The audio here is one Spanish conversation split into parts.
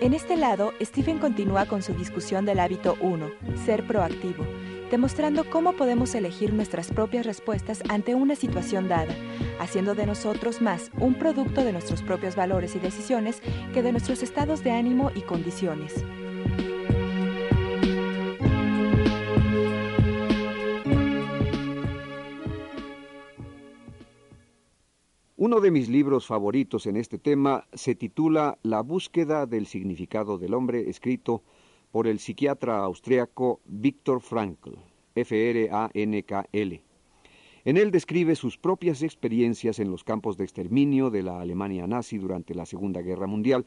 En este lado, Stephen continúa con su discusión del hábito 1, ser proactivo, demostrando cómo podemos elegir nuestras propias respuestas ante una situación dada, haciendo de nosotros más un producto de nuestros propios valores y decisiones que de nuestros estados de ánimo y condiciones. Uno de mis libros favoritos en este tema se titula La búsqueda del significado del hombre, escrito por el psiquiatra austriaco Viktor Frankl, F-R-A-N-K-L. En él describe sus propias experiencias en los campos de exterminio de la Alemania nazi durante la Segunda Guerra Mundial,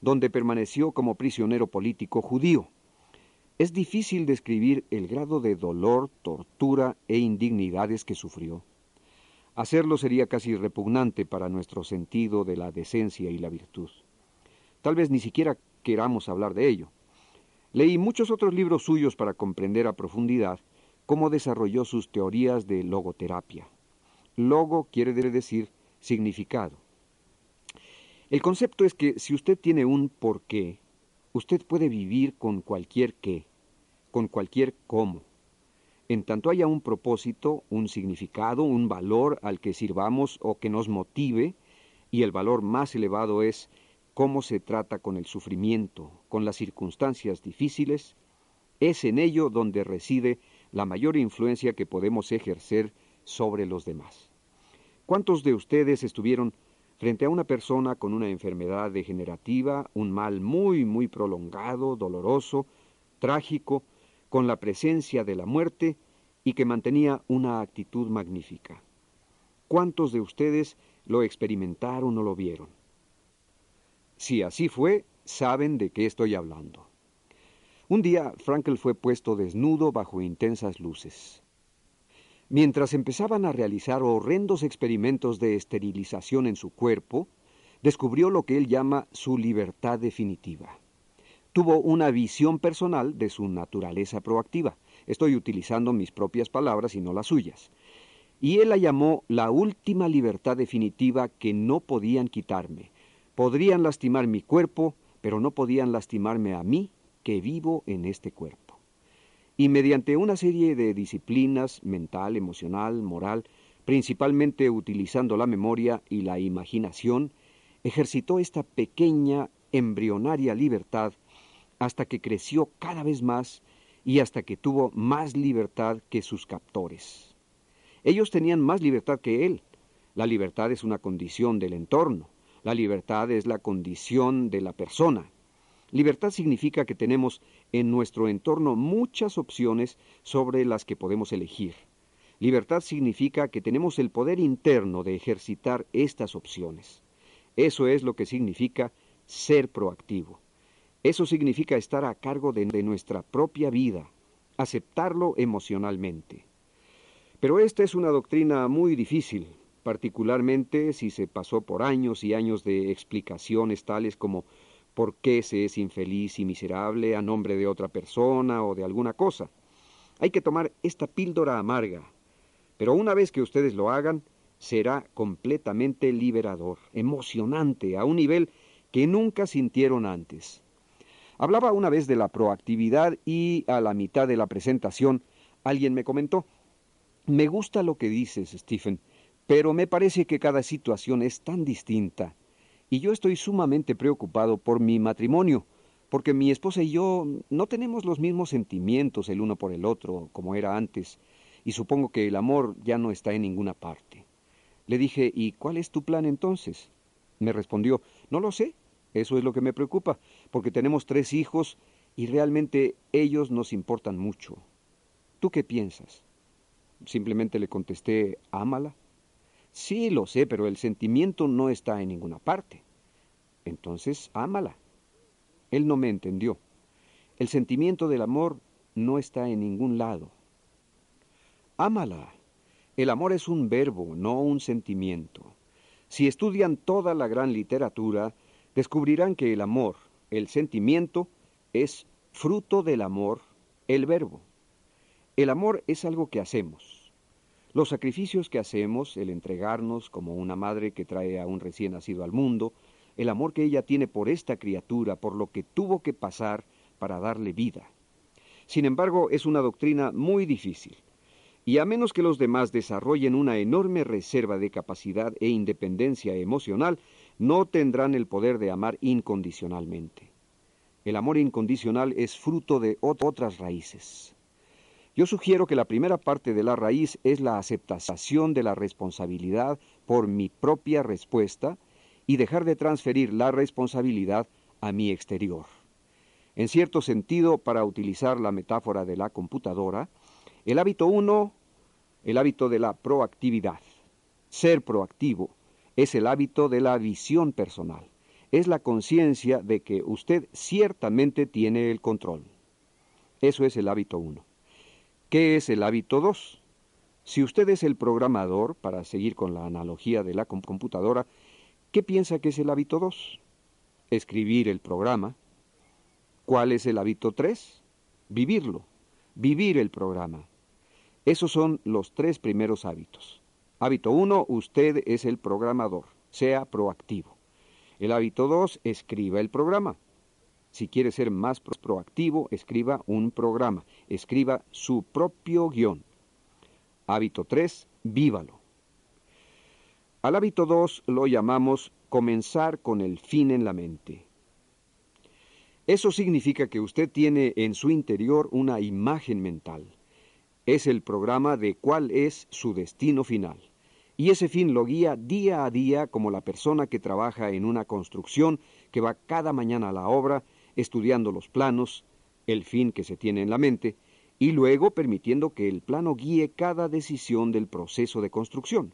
donde permaneció como prisionero político judío. Es difícil describir el grado de dolor, tortura e indignidades que sufrió. Hacerlo sería casi repugnante para nuestro sentido de la decencia y la virtud. Tal vez ni siquiera queramos hablar de ello. Leí muchos otros libros suyos para comprender a profundidad cómo desarrolló sus teorías de logoterapia. Logo quiere decir significado. El concepto es que si usted tiene un por qué, usted puede vivir con cualquier qué, con cualquier cómo. En tanto haya un propósito, un significado, un valor al que sirvamos o que nos motive, y el valor más elevado es cómo se trata con el sufrimiento, con las circunstancias difíciles, es en ello donde reside la mayor influencia que podemos ejercer sobre los demás. ¿Cuántos de ustedes estuvieron frente a una persona con una enfermedad degenerativa, un mal muy, muy prolongado, doloroso, trágico, con la presencia de la muerte y que mantenía una actitud magnífica. ¿Cuántos de ustedes lo experimentaron o lo vieron? Si así fue, saben de qué estoy hablando. Un día Frankel fue puesto desnudo bajo intensas luces. Mientras empezaban a realizar horrendos experimentos de esterilización en su cuerpo, descubrió lo que él llama su libertad definitiva tuvo una visión personal de su naturaleza proactiva. Estoy utilizando mis propias palabras y no las suyas. Y él la llamó la última libertad definitiva que no podían quitarme. Podrían lastimar mi cuerpo, pero no podían lastimarme a mí, que vivo en este cuerpo. Y mediante una serie de disciplinas mental, emocional, moral, principalmente utilizando la memoria y la imaginación, ejercitó esta pequeña, embrionaria libertad hasta que creció cada vez más y hasta que tuvo más libertad que sus captores. Ellos tenían más libertad que él. La libertad es una condición del entorno. La libertad es la condición de la persona. Libertad significa que tenemos en nuestro entorno muchas opciones sobre las que podemos elegir. Libertad significa que tenemos el poder interno de ejercitar estas opciones. Eso es lo que significa ser proactivo. Eso significa estar a cargo de, nuestra propia vida, aceptarlo emocionalmente. Pero esta es una doctrina muy difícil, particularmente si se pasó por años y años de explicaciones tales como por qué se es infeliz y miserable a nombre de otra persona o de alguna cosa. Hay que tomar esta píldora amarga, pero una vez que ustedes lo hagan, será completamente liberador, emocionante, a un nivel que nunca sintieron antes. Hablaba una vez de la proactividad y a la mitad de la presentación alguien me comentó, me gusta lo que dices, Stephen, pero me parece que cada situación es tan distinta. Y yo estoy sumamente preocupado por mi matrimonio, porque mi esposa y yo no tenemos los mismos sentimientos el uno por el otro como era antes, y supongo que el amor ya no está en ninguna parte. Le dije, ¿y cuál es tu plan entonces? Me respondió, no lo sé, eso es lo que me preocupa, porque tenemos tres hijos y realmente ellos nos importan mucho. ¿Tú qué piensas? Simplemente le contesté, ámala. Sí, lo sé, pero el sentimiento no está en ninguna parte. entonces ámala. Él no me entendió. El sentimiento del amor no está en ningún lado. Ámala. El amor es un verbo, no un sentimiento. Si estudian toda la gran literatura, descubrirán que el amor, el sentimiento, es fruto del amor, el verbo. El amor es algo que hacemos. Los sacrificios que hacemos, el entregarnos como una madre que trae a un recién nacido al mundo, el amor que ella tiene por esta criatura, por lo que tuvo que pasar para darle vida. Sin embargo, es una doctrina muy difícil y a menos que los demás desarrollen una enorme reserva de capacidad e independencia emocional, no tendrán el poder de amar incondicionalmente. El amor incondicional es fruto de otras raíces. Yo sugiero que la primera parte de la raíz es la aceptación de la responsabilidad por mi propia respuesta y dejar de transferir la responsabilidad a mi exterior. En cierto sentido, para utilizar la metáfora de la computadora, el hábito 1, el hábito de la proactividad. Ser proactivo es el hábito de la visión personal. Es la conciencia de que usted ciertamente tiene el control. Eso es el hábito 1. ¿Qué es el hábito 2? Si usted es el programador, para seguir con la analogía de la computadora, ¿qué piensa que es el hábito 2? Escribir el programa. ¿Cuál es el hábito 3? Vivirlo, vivir el programa. Esos son los tres primeros hábitos. Hábito 1, usted es el programador, sea proactivo. El hábito 2, escriba el programa. Si quiere ser más proactivo, escriba un programa, escriba su propio guion. Hábito 3, vívalo. Al hábito 2 lo llamamos comenzar con el fin en la mente. Eso significa que usted tiene en su interior una imagen mental es el programa de cuál es su destino final. Y ese fin lo guía día a día como la persona que trabaja en una construcción, que va cada mañana a la obra, estudiando los planos, el fin que se tiene en la mente, y luego permitiendo que el plano guíe cada decisión del proceso de construcción.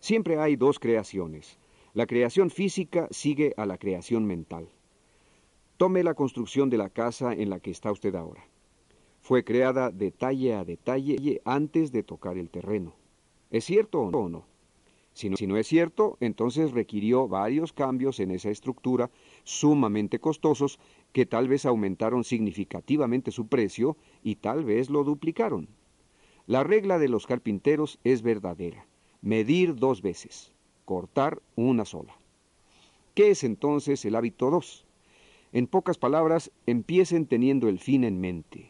Siempre hay dos creaciones. La creación física sigue a la creación mental. Tome la construcción de la casa en la que está usted ahora fue creada detalle a detalle antes de tocar el terreno. ¿Es cierto o no? Si no, si no es cierto, entonces requirió varios cambios en esa estructura sumamente costosos que tal vez aumentaron significativamente su precio y tal vez lo duplicaron. La regla de los carpinteros es verdadera. Medir dos veces, cortar una sola. ¿Qué es entonces el hábito 2? En pocas palabras, empiecen teniendo el fin en mente.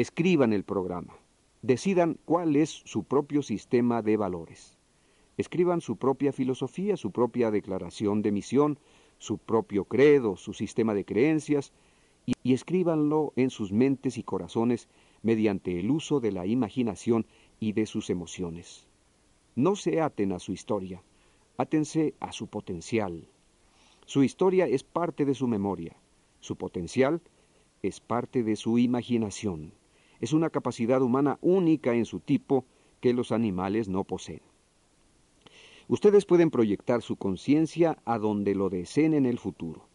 Escriban el programa. Decidan cuál es su propio sistema de valores. Escriban su propia filosofía, su propia declaración de misión, su propio credo, su sistema de creencias, y, y, escríbanlo en sus mentes y corazones mediante el uso de la imaginación y de sus emociones. No se aten a su historia, átense a su potencial. Su historia es parte de su memoria, su potencial es parte de su imaginación es una capacidad humana única en su tipo que los animales no poseen. Ustedes pueden proyectar su conciencia a donde lo deseen en el futuro.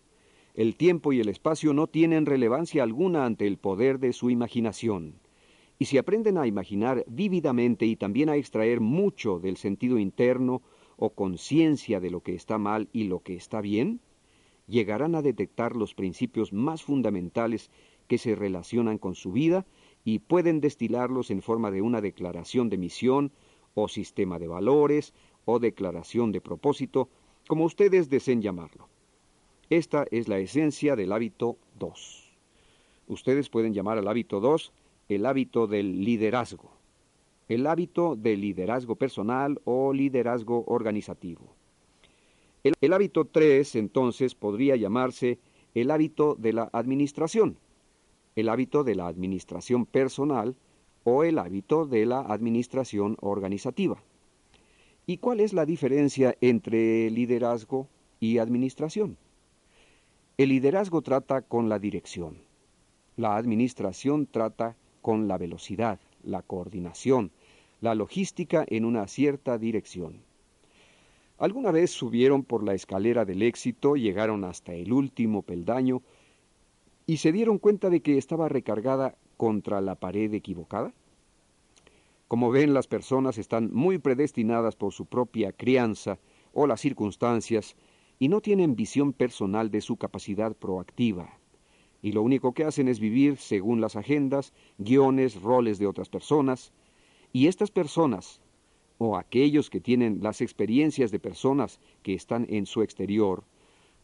El tiempo y el espacio no tienen relevancia alguna ante el poder de su imaginación. Y si aprenden a imaginar vívidamente y también a extraer mucho del sentido interno o conciencia de lo que está mal y lo que está bien, llegarán a detectar los principios más fundamentales que se relacionan con su vida y pueden destilarlos en forma de una declaración de misión o sistema de valores o declaración de propósito, como ustedes deseen llamarlo. Esta es la esencia del hábito 2. Ustedes pueden llamar al hábito 2 el hábito del liderazgo, el hábito del liderazgo personal o liderazgo organizativo. El, el hábito 3 entonces podría llamarse el hábito de la administración el hábito de la administración personal o el hábito de la administración organizativa. ¿Y cuál es la diferencia entre liderazgo y administración? El liderazgo trata con la dirección. La administración trata con la velocidad, la coordinación, la logística en una cierta dirección. ¿Alguna vez subieron por la escalera del éxito, llegaron hasta el último peldaño y se dieron cuenta de que estaba recargada contra la pared equivocada? Como ven, las personas están muy predestinadas por su propia crianza o las circunstancias y no tienen visión personal de su capacidad proactiva. Y lo único que hacen es vivir según las agendas, guiones, roles de otras personas. Y estas personas, o aquellos que tienen las experiencias de personas que están en su exterior,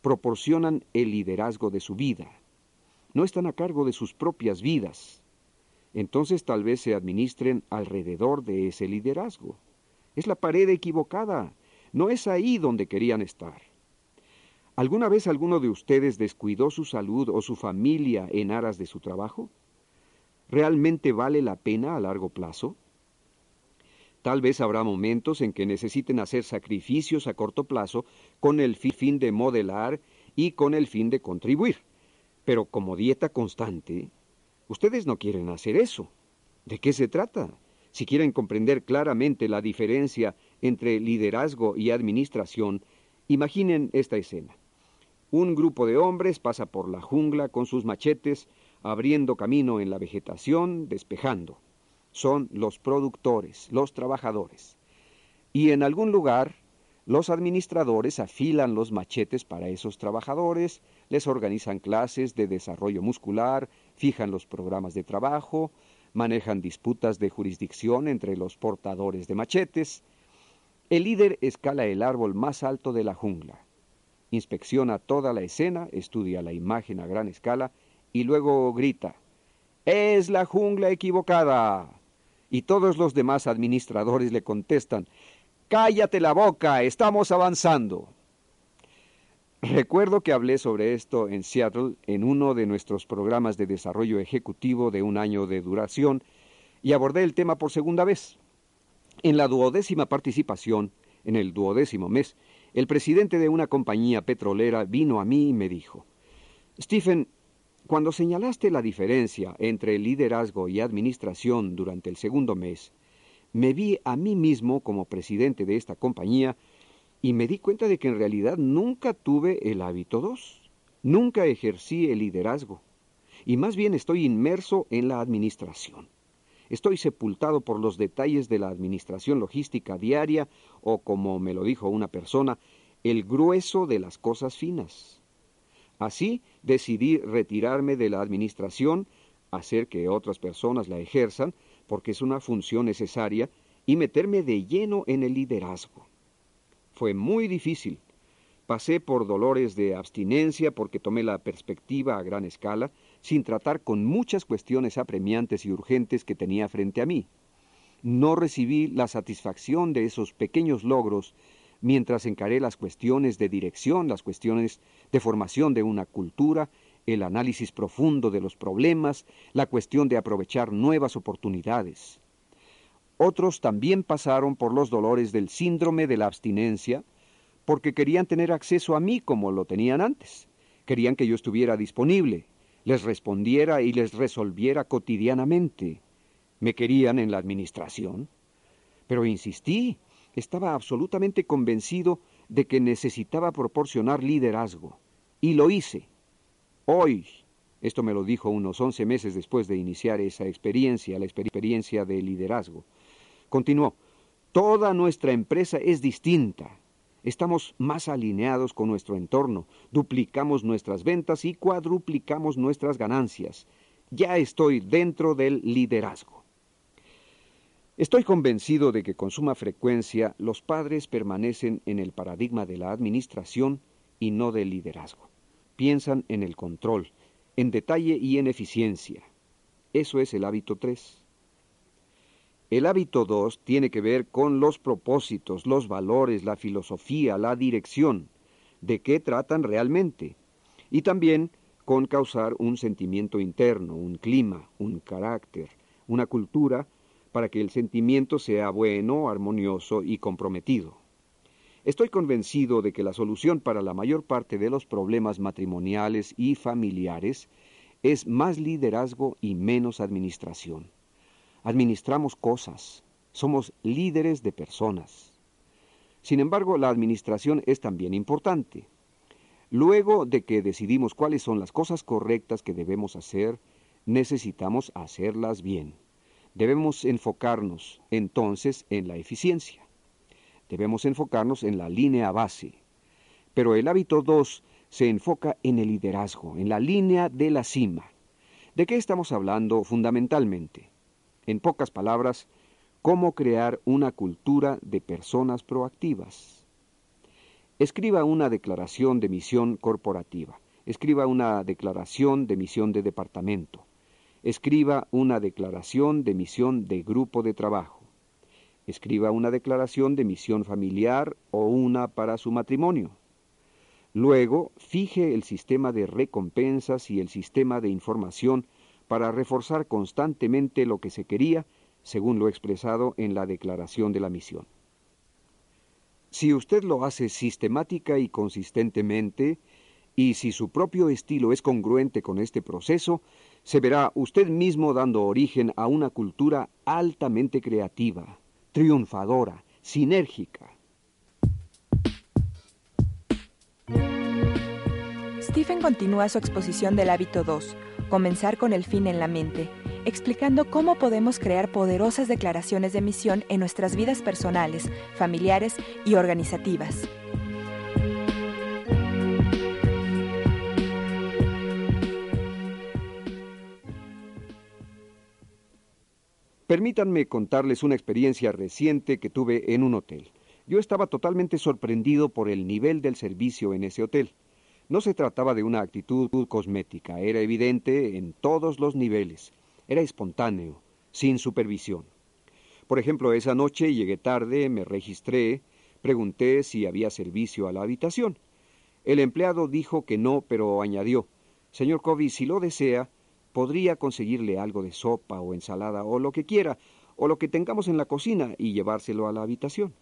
proporcionan el liderazgo de su vida. No están a cargo de sus propias vidas. Entonces tal vez se administren alrededor de ese liderazgo. Es la pared equivocada. No es ahí donde querían estar. ¿Alguna vez alguno de ustedes descuidó su salud o su familia en aras de su trabajo? ¿Realmente vale la pena a largo plazo? Tal vez habrá momentos en que necesiten hacer sacrificios a corto plazo con el fin de modelar y con el fin de contribuir. Pero como dieta constante, ustedes no quieren hacer eso. ¿De qué se trata? Si quieren comprender claramente la diferencia entre liderazgo y administración, imaginen esta escena. Un grupo de hombres pasa por la jungla con sus machetes, abriendo camino en la vegetación, despejando son los productores, los trabajadores. Y en algún lugar, los administradores afilan los machetes para esos trabajadores, les organizan clases de desarrollo muscular, fijan los programas de trabajo, manejan disputas de jurisdicción entre los portadores de machetes. El líder escala el árbol más alto de la jungla, inspecciona toda la escena, estudia la imagen a gran escala y luego grita, ¡Es la jungla equivocada! y todos los demás administradores le contestan, Cállate la boca, estamos avanzando. Recuerdo que hablé sobre esto en Seattle en uno de nuestros programas de desarrollo ejecutivo de un año de duración y abordé el tema por segunda vez. En la duodécima participación, en el duodécimo mes, el presidente de una compañía petrolera vino a mí y me dijo, Stephen, cuando señalaste la diferencia entre liderazgo y administración durante el segundo mes, me vi a mí mismo como presidente de esta compañía y me di cuenta de que en realidad nunca tuve el hábito 2, nunca ejercí el liderazgo, y más bien estoy inmerso en la administración. Estoy sepultado por los detalles de la administración logística diaria o, como me lo dijo una persona, el grueso de las cosas finas. Así decidí retirarme de la administración, hacer que otras personas la ejerzan, porque es una función necesaria, y meterme de lleno en el liderazgo. Fue muy difícil. Pasé por dolores de abstinencia porque tomé la perspectiva a gran escala, sin tratar con muchas cuestiones apremiantes y urgentes que tenía frente a mí. No recibí la satisfacción de esos pequeños logros mientras encaré las cuestiones de dirección, las cuestiones de formación de una cultura, el análisis profundo de los problemas, la cuestión de aprovechar nuevas oportunidades. Otros también pasaron por los dolores del síndrome de la abstinencia, porque querían tener acceso a mí como lo tenían antes. Querían que yo estuviera disponible, les respondiera y les resolviera cotidianamente. Me querían en la administración. Pero insistí, estaba absolutamente convencido de que necesitaba proporcionar liderazgo. Y lo hice. Hoy, esto me lo dijo unos once meses después de iniciar esa experiencia, la experiencia de liderazgo. Continuó, toda nuestra empresa es distinta. Estamos más alineados con nuestro entorno, duplicamos nuestras ventas y cuadruplicamos nuestras ganancias. Ya estoy dentro del liderazgo. Estoy convencido de que con suma frecuencia los padres permanecen en el paradigma de la administración y no del liderazgo. Piensan en el control, en detalle y en eficiencia. Eso es el hábito 3. El hábito 2 tiene que ver con los propósitos, los valores, la filosofía, la dirección, de qué tratan realmente, y también con causar un sentimiento interno, un clima, un carácter, una cultura para que el sentimiento sea bueno, armonioso y comprometido. Estoy convencido de que la solución para la mayor parte de los problemas matrimoniales y familiares es más liderazgo y menos administración. Administramos cosas, somos líderes de personas. Sin embargo, la administración es también importante. Luego de que decidimos cuáles son las cosas correctas que debemos hacer, necesitamos hacerlas bien. Debemos enfocarnos entonces en la eficiencia. Debemos enfocarnos en la línea base. Pero el hábito 2 se enfoca en el liderazgo, en la línea de la cima. ¿De qué estamos hablando fundamentalmente? En pocas palabras, cómo crear una cultura de personas proactivas. Escriba una declaración de misión corporativa. Escriba una declaración de misión de departamento. Escriba una declaración de misión de grupo de trabajo. Escriba una declaración de misión familiar o una para su matrimonio. Luego, fije el sistema de recompensas y el sistema de información para reforzar constantemente lo que se quería según lo expresado en la declaración de la misión. Si usted lo hace sistemática y consistentemente, y si su propio estilo es congruente con este proceso, se verá usted mismo dando origen a una cultura altamente creativa, triunfadora, sinérgica. Stephen continúa su exposición del hábito 2, comenzar con el fin en la mente, explicando cómo podemos crear poderosas declaraciones de misión en nuestras vidas personales, familiares y organizativas. Permítanme contarles una experiencia reciente que tuve en un hotel. Yo estaba totalmente sorprendido por el nivel del servicio en ese hotel. No se trataba de una actitud cosmética, era evidente en todos los niveles. Era espontáneo, sin supervisión. Por ejemplo, esa noche llegué tarde, me registré, pregunté si había servicio a la habitación. El empleado dijo que no, pero añadió, Señor Covey, si lo desea, podría conseguirle algo de sopa o ensalada o lo que quiera, o lo que tengamos en la cocina y llevárselo a la habitación.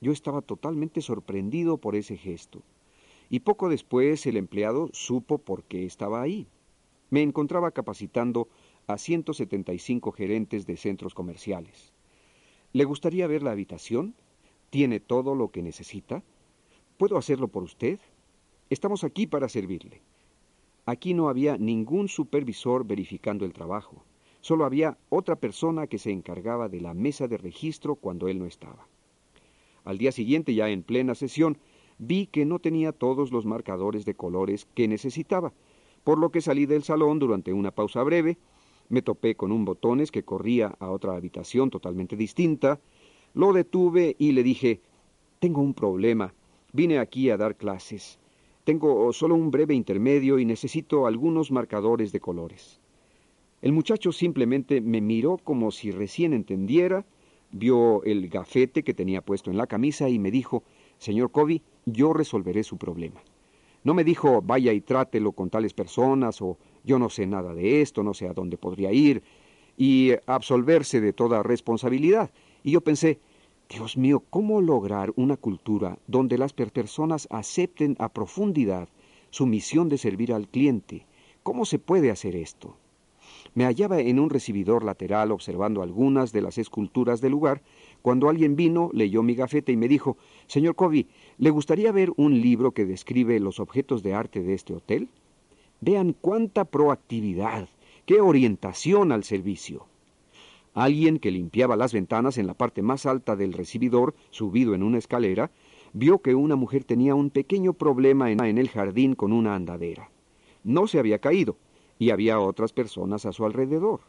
Yo estaba totalmente sorprendido por ese gesto. Y poco después el empleado supo por qué estaba ahí. Me encontraba capacitando a 175 gerentes de centros comerciales. ¿Le gustaría ver la habitación? ¿Tiene todo lo que necesita? ¿Puedo hacerlo por usted? Estamos aquí para servirle. Aquí no había ningún supervisor verificando el trabajo. Solo había otra persona que se encargaba de la mesa de registro cuando él no estaba. Al día siguiente, ya en plena sesión, vi que no tenía todos los marcadores de colores que necesitaba, por lo que salí del salón durante una pausa breve me topé con un botones que corría a otra habitación totalmente distinta. Lo detuve y le dije, tengo un problema. Vine aquí a dar clases. Tengo solo un breve intermedio y necesito algunos marcadores de colores. El muchacho simplemente me miró como si recién entendiera, vio el gafete que tenía puesto en la camisa y me dijo, Señor Covey, yo resolveré su problema. No me dijo, vaya y trátelo con tales personas o yo no sé nada de esto, no sé a dónde podría ir, y absolverse de toda responsabilidad. Y yo pensé, Dios mío, ¿cómo lograr una cultura donde las personas acepten a profundidad su misión de servir al cliente? ¿Cómo se puede hacer esto? Me hallaba en un recibidor lateral observando algunas de las esculturas del lugar, cuando alguien vino, leyó mi gafete y me dijo, Señor Covey, ¿le gustaría ver un libro que describe los objetos de arte de este hotel? Vean cuánta proactividad, qué orientación al servicio. Alguien que limpiaba las ventanas en la parte más alta del recibidor, subido en una escalera, vio que una mujer tenía un pequeño problema en el jardín con una andadera. No se había caído, y había otras personas a su alrededor.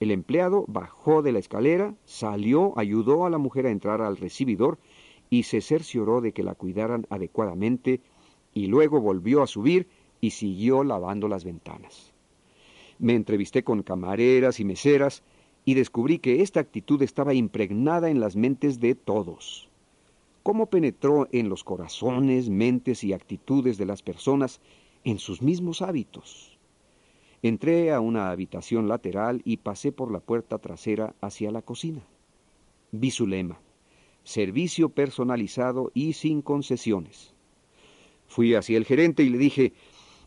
El empleado bajó de la escalera, salió, ayudó a la mujer a entrar al recibidor y se cercioró de que la cuidaran adecuadamente, y luego volvió a subir y siguió lavando las ventanas. Me entrevisté con camareras y meseras y descubrí que esta actitud estaba impregnada en las mentes de todos. ¿Cómo penetró en los corazones, mentes y actitudes de las personas en sus mismos hábitos? Entré a una habitación lateral y pasé por la puerta trasera hacia la cocina. Vi su lema, servicio personalizado y sin concesiones. Fui hacia el gerente y le dije,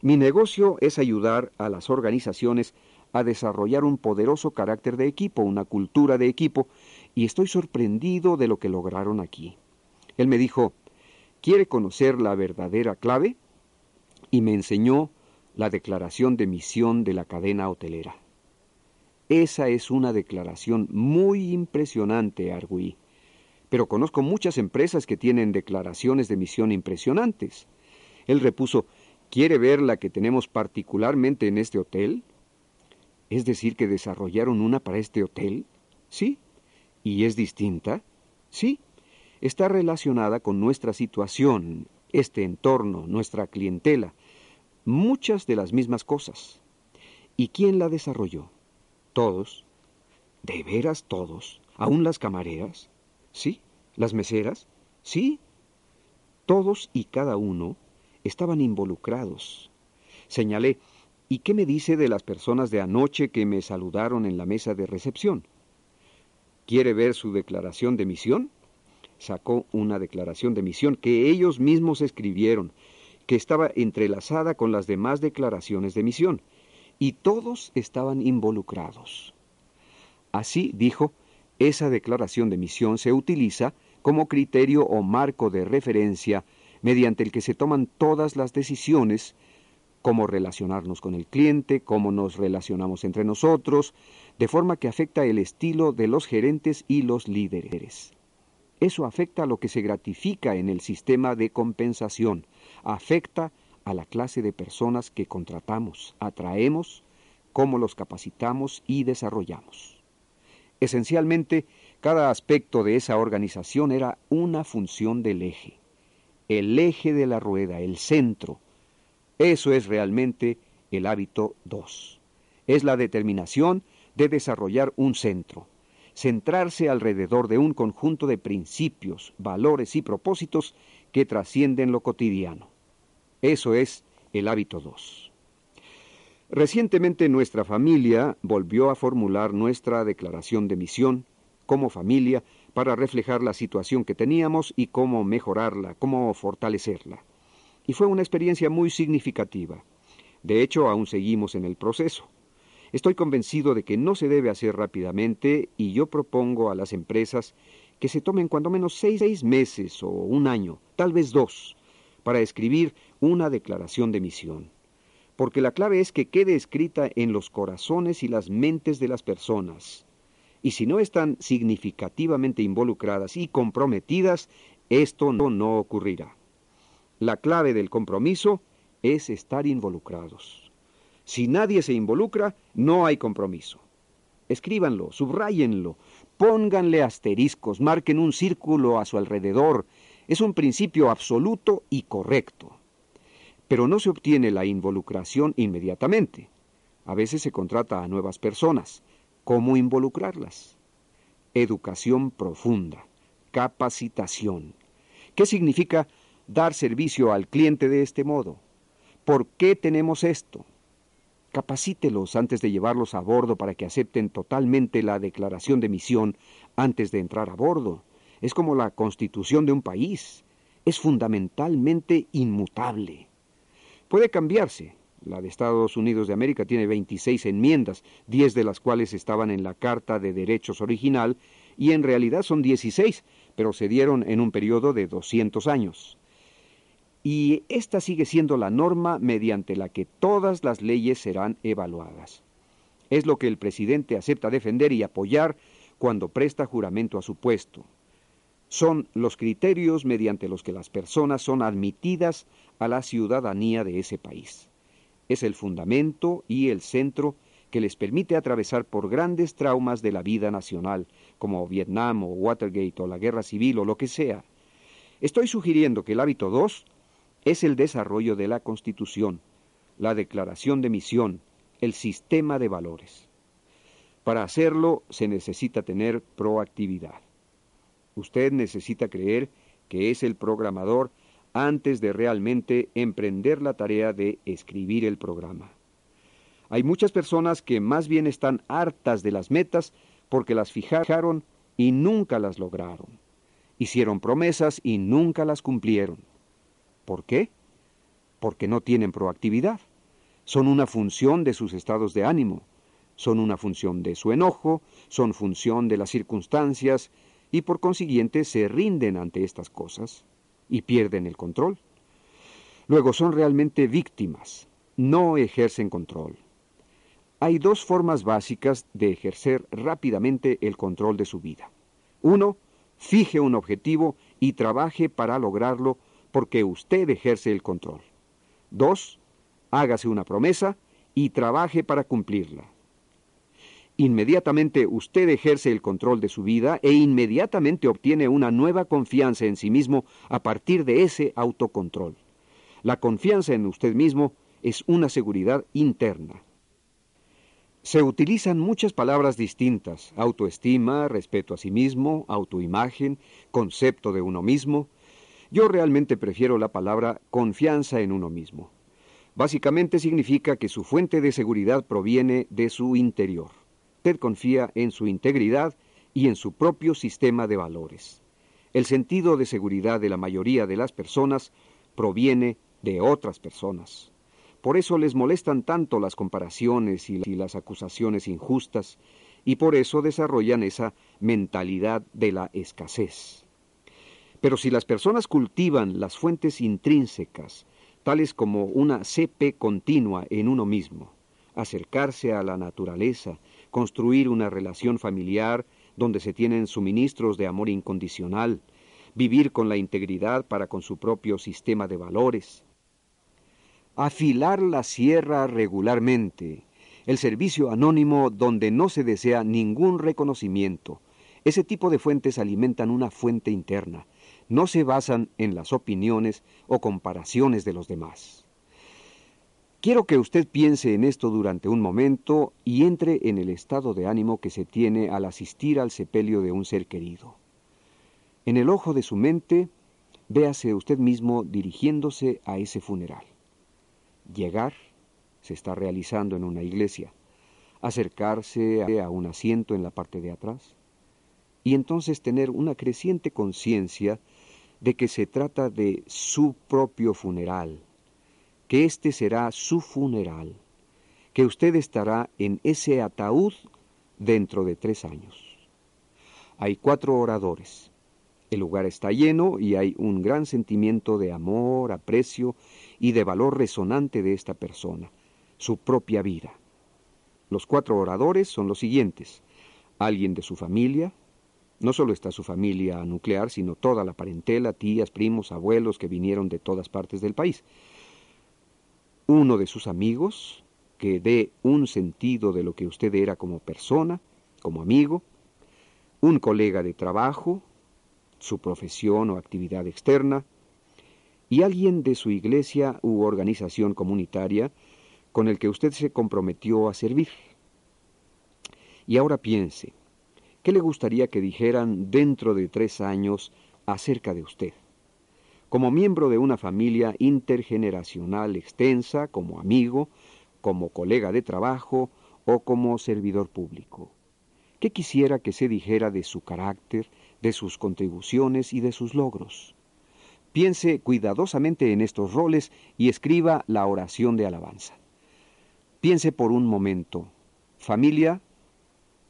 mi negocio es ayudar a las organizaciones a desarrollar un poderoso carácter de equipo, una cultura de equipo, y estoy sorprendido de lo que lograron aquí. Él me dijo, ¿quiere conocer la verdadera clave? Y me enseñó la declaración de misión de la cadena hotelera. Esa es una declaración muy impresionante, Arguí. Pero conozco muchas empresas que tienen declaraciones de misión impresionantes. Él repuso, ¿quiere ver la que tenemos particularmente en este hotel? ¿Es decir, que desarrollaron una para este hotel? Sí. ¿Y es distinta? Sí. Está relacionada con nuestra situación, este entorno, nuestra clientela. Muchas de las mismas cosas. ¿Y quién la desarrolló? Todos. ¿De veras todos? ¿Aún las camareras? Sí. ¿Las meseras? Sí. Todos y cada uno estaban involucrados. Señalé, ¿Y qué me dice de las personas de anoche que me saludaron en la mesa de recepción? ¿Quiere ver su declaración de misión? Sacó una declaración de misión que ellos mismos escribieron, que estaba entrelazada con las demás declaraciones de misión, y todos estaban involucrados. Así, dijo, esa declaración de misión se utiliza como criterio o marco de referencia mediante el que se toman todas las decisiones cómo relacionarnos con el cliente, cómo nos relacionamos entre nosotros, de forma que afecta el estilo de los gerentes y los líderes. Eso afecta a lo que se gratifica en el sistema de compensación, afecta a la clase de personas que contratamos, atraemos, cómo los capacitamos y desarrollamos. Esencialmente, cada aspecto de esa organización era una función del eje. El eje de la rueda, el centro, eso es realmente el hábito 2. Es la determinación de desarrollar un centro, centrarse alrededor de un conjunto de principios, valores y propósitos que trascienden lo cotidiano. Eso es el hábito 2. Recientemente nuestra familia volvió a formular nuestra declaración de misión como familia para reflejar la situación que teníamos y cómo mejorarla, cómo fortalecerla y fue una experiencia muy significativa. De hecho, aún seguimos en el proceso. Estoy convencido de que no se debe hacer rápidamente y yo propongo a las empresas que se tomen cuando menos seis, meses o un año, tal vez dos, para escribir una declaración de misión. Porque la clave es que quede escrita en los corazones y las mentes de las personas. Y si no están significativamente involucradas y comprometidas, esto no, no ocurrirá. La clave del compromiso es estar involucrados. Si nadie se involucra, no hay compromiso. Escríbanlo, subrayenlo, pónganle asteriscos, marquen un círculo a su alrededor. Es un principio absoluto y correcto. Pero no se obtiene la involucración inmediatamente. A veces se contrata a nuevas personas. ¿Cómo involucrarlas? Educación profunda, capacitación. ¿Qué significa dar servicio al cliente de este modo. ¿Por qué tenemos esto? Capacítelos antes de llevarlos a bordo para que acepten totalmente la declaración de misión antes de entrar a bordo. Es como la constitución de un país. Es fundamentalmente inmutable. Puede cambiarse. La de Estados Unidos de América tiene 26 enmiendas, 10 de las cuales estaban en la Carta de Derechos original, y en realidad son 16, pero se dieron en un periodo de 200 años y esta sigue siendo la norma mediante la que todas las leyes serán evaluadas. Es lo que el presidente acepta defender y apoyar cuando presta juramento a su puesto. Son los criterios mediante los que las personas son admitidas a la ciudadanía de ese país. Es el fundamento y el centro que les permite atravesar por grandes traumas de la vida nacional, como Vietnam o Watergate o la guerra civil o lo que sea. Estoy sugiriendo que el hábito 2 es el desarrollo de la Constitución, la declaración de misión, el sistema de valores. Para hacerlo se necesita tener proactividad. Usted necesita creer que es el programador antes de realmente emprender la tarea de escribir el programa. Hay muchas personas que más bien están hartas de las metas porque las fijaron y nunca las lograron. Hicieron promesas y nunca las cumplieron. ¿Por qué? Porque no tienen proactividad. Son una función de sus estados de ánimo, son una función de su enojo, son función de las circunstancias y por consiguiente se rinden ante estas cosas y pierden el control. Luego son realmente víctimas, no ejercen control. Hay dos formas básicas de ejercer rápidamente el control de su vida. Uno, fije un objetivo y trabaje para lograrlo porque usted ejerce el control. Dos, hágase una promesa y trabaje para cumplirla. Inmediatamente usted ejerce el control de su vida e inmediatamente obtiene una nueva confianza en sí mismo a partir de ese autocontrol. La confianza en usted mismo es una seguridad interna. Se utilizan muchas palabras distintas, autoestima, respeto a sí mismo, autoimagen, concepto de uno mismo. Yo realmente prefiero la palabra confianza en uno mismo. Básicamente significa que su fuente de seguridad proviene de su interior. Usted confía en su integridad y en su propio sistema de valores. El sentido de seguridad de la mayoría de las personas proviene de otras personas. Por eso les molestan tanto las comparaciones y las acusaciones injustas, y por eso desarrollan esa mentalidad de la escasez. Pero si las personas cultivan las fuentes intrínsecas, tales como una CP continua en uno mismo, acercarse a la naturaleza, construir una relación familiar donde se tienen suministros de amor incondicional, vivir con la integridad para con su propio sistema de valores, afilar la sierra regularmente, el servicio anónimo donde no se desea ningún reconocimiento. Ese tipo de fuentes alimentan una fuente interna, no se basan en las opiniones o comparaciones de los demás. Quiero que usted piense en esto durante un momento y entre en el estado de ánimo que se tiene al asistir al sepelio de un ser querido. En el ojo de su mente, véase usted mismo dirigiéndose a ese funeral llegar se está realizando en una iglesia, acercarse a un asiento en la parte de atrás y entonces tener una creciente conciencia de que se trata de su propio funeral, que este será su funeral, que usted estará en ese ataúd dentro de tres años. Hay cuatro oradores. El lugar está lleno y hay un gran sentimiento de amor, aprecio y de valor resonante de esta persona, su propia vida. Los cuatro oradores son los siguientes. Alguien de su familia, no solo está su familia nuclear, sino toda la parentela, tías, primos, abuelos que vinieron de todas partes del país. Uno de sus amigos, que dé un sentido de lo que usted era como persona, como amigo. Un colega de trabajo, su profesión o actividad externa y alguien de su iglesia u organización comunitaria con el que usted se comprometió a servir. Y ahora piense, ¿qué le gustaría que dijeran dentro de tres años acerca de usted? Como miembro de una familia intergeneracional extensa, como amigo, como colega de trabajo o como servidor público. ¿Qué quisiera que se dijera de su carácter, de sus contribuciones y de sus logros? Piense cuidadosamente en estos roles y escriba la oración de alabanza. Piense por un momento, familia,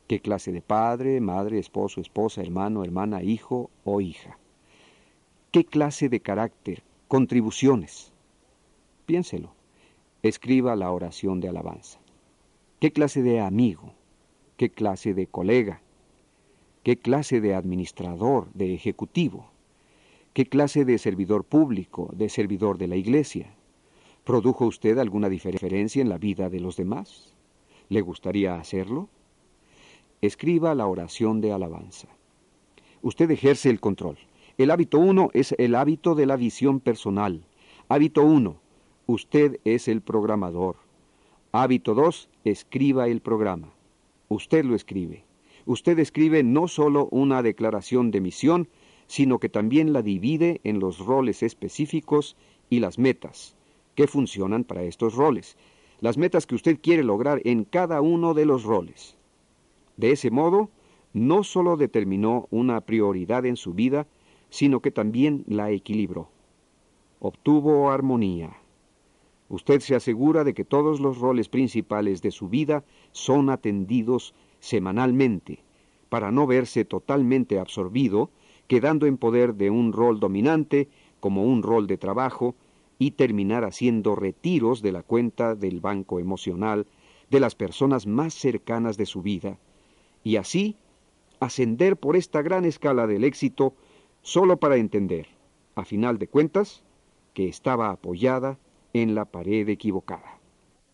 qué clase de padre, madre, esposo, esposa, hermano, hermana, hijo o hija. ¿Qué clase de carácter, contribuciones? Piénselo. Escriba la oración de alabanza. ¿Qué clase de amigo? ¿Qué clase de colega? ¿Qué clase de administrador, de ejecutivo? ¿Qué clase de servidor público, de servidor de la Iglesia? ¿Produjo usted alguna diferencia en la vida de los demás? ¿Le gustaría hacerlo? Escriba la oración de alabanza. Usted ejerce el control. El hábito uno es el hábito de la visión personal. Hábito uno, usted es el programador. Hábito dos, escriba el programa. Usted lo escribe. Usted escribe no solo una declaración de misión, sino que también la divide en los roles específicos y las metas, que funcionan para estos roles, las metas que usted quiere lograr en cada uno de los roles. De ese modo, no solo determinó una prioridad en su vida, sino que también la equilibró. Obtuvo armonía. Usted se asegura de que todos los roles principales de su vida son atendidos semanalmente, para no verse totalmente absorbido, quedando en poder de un rol dominante como un rol de trabajo y terminar haciendo retiros de la cuenta del banco emocional de las personas más cercanas de su vida, y así ascender por esta gran escala del éxito solo para entender, a final de cuentas, que estaba apoyada en la pared equivocada.